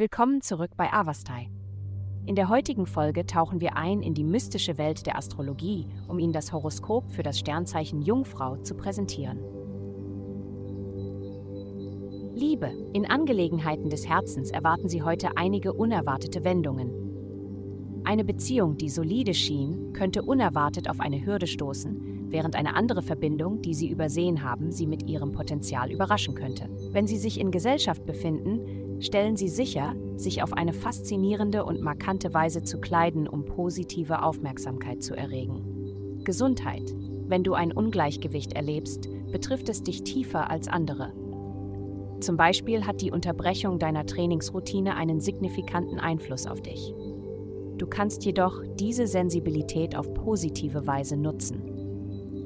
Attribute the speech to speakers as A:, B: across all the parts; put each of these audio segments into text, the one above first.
A: Willkommen zurück bei Avastai. In der heutigen Folge tauchen wir ein in die mystische Welt der Astrologie, um Ihnen das Horoskop für das Sternzeichen Jungfrau zu präsentieren. Liebe. In Angelegenheiten des Herzens erwarten Sie heute einige unerwartete Wendungen. Eine Beziehung, die solide schien, könnte unerwartet auf eine Hürde stoßen, während eine andere Verbindung, die Sie übersehen haben, Sie mit ihrem Potenzial überraschen könnte. Wenn Sie sich in Gesellschaft befinden, stellen Sie sicher, sich auf eine faszinierende und markante Weise zu kleiden, um positive Aufmerksamkeit zu erregen. Gesundheit. Wenn du ein Ungleichgewicht erlebst, betrifft es dich tiefer als andere. Zum Beispiel hat die Unterbrechung deiner Trainingsroutine einen signifikanten Einfluss auf dich. Du kannst jedoch diese Sensibilität auf positive Weise nutzen.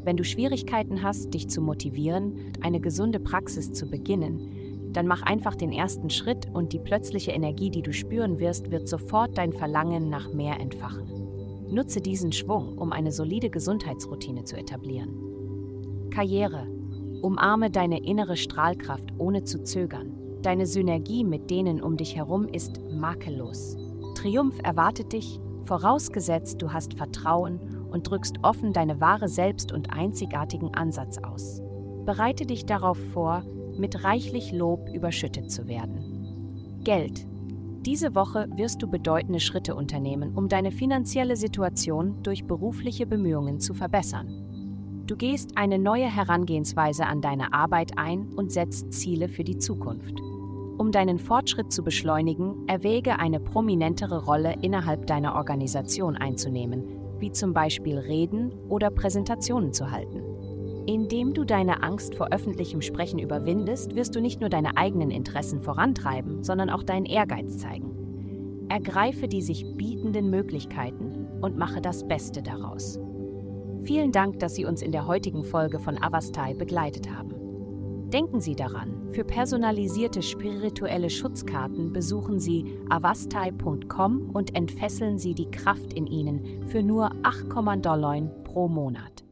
A: Wenn du Schwierigkeiten hast, dich zu motivieren, eine gesunde Praxis zu beginnen, dann mach einfach den ersten Schritt und die plötzliche Energie, die du spüren wirst, wird sofort dein Verlangen nach mehr entfachen. Nutze diesen Schwung, um eine solide Gesundheitsroutine zu etablieren. Karriere. Umarme deine innere Strahlkraft ohne zu zögern. Deine Synergie mit denen um dich herum ist makellos. Triumph erwartet dich, vorausgesetzt du hast Vertrauen und drückst offen deine wahre Selbst und einzigartigen Ansatz aus. Bereite dich darauf vor, mit reichlich Lob überschüttet zu werden. Geld. Diese Woche wirst du bedeutende Schritte unternehmen, um deine finanzielle Situation durch berufliche Bemühungen zu verbessern. Du gehst eine neue Herangehensweise an deine Arbeit ein und setzt Ziele für die Zukunft. Um deinen Fortschritt zu beschleunigen, erwäge eine prominentere Rolle innerhalb deiner Organisation einzunehmen, wie zum Beispiel Reden oder Präsentationen zu halten. Indem du deine Angst vor öffentlichem Sprechen überwindest, wirst du nicht nur deine eigenen Interessen vorantreiben, sondern auch deinen Ehrgeiz zeigen. Ergreife die sich bietenden Möglichkeiten und mache das Beste daraus. Vielen Dank, dass Sie uns in der heutigen Folge von Avastai begleitet haben. Denken Sie daran, für personalisierte spirituelle Schutzkarten besuchen Sie avastai.com und entfesseln Sie die Kraft in Ihnen für nur 8,9 pro Monat.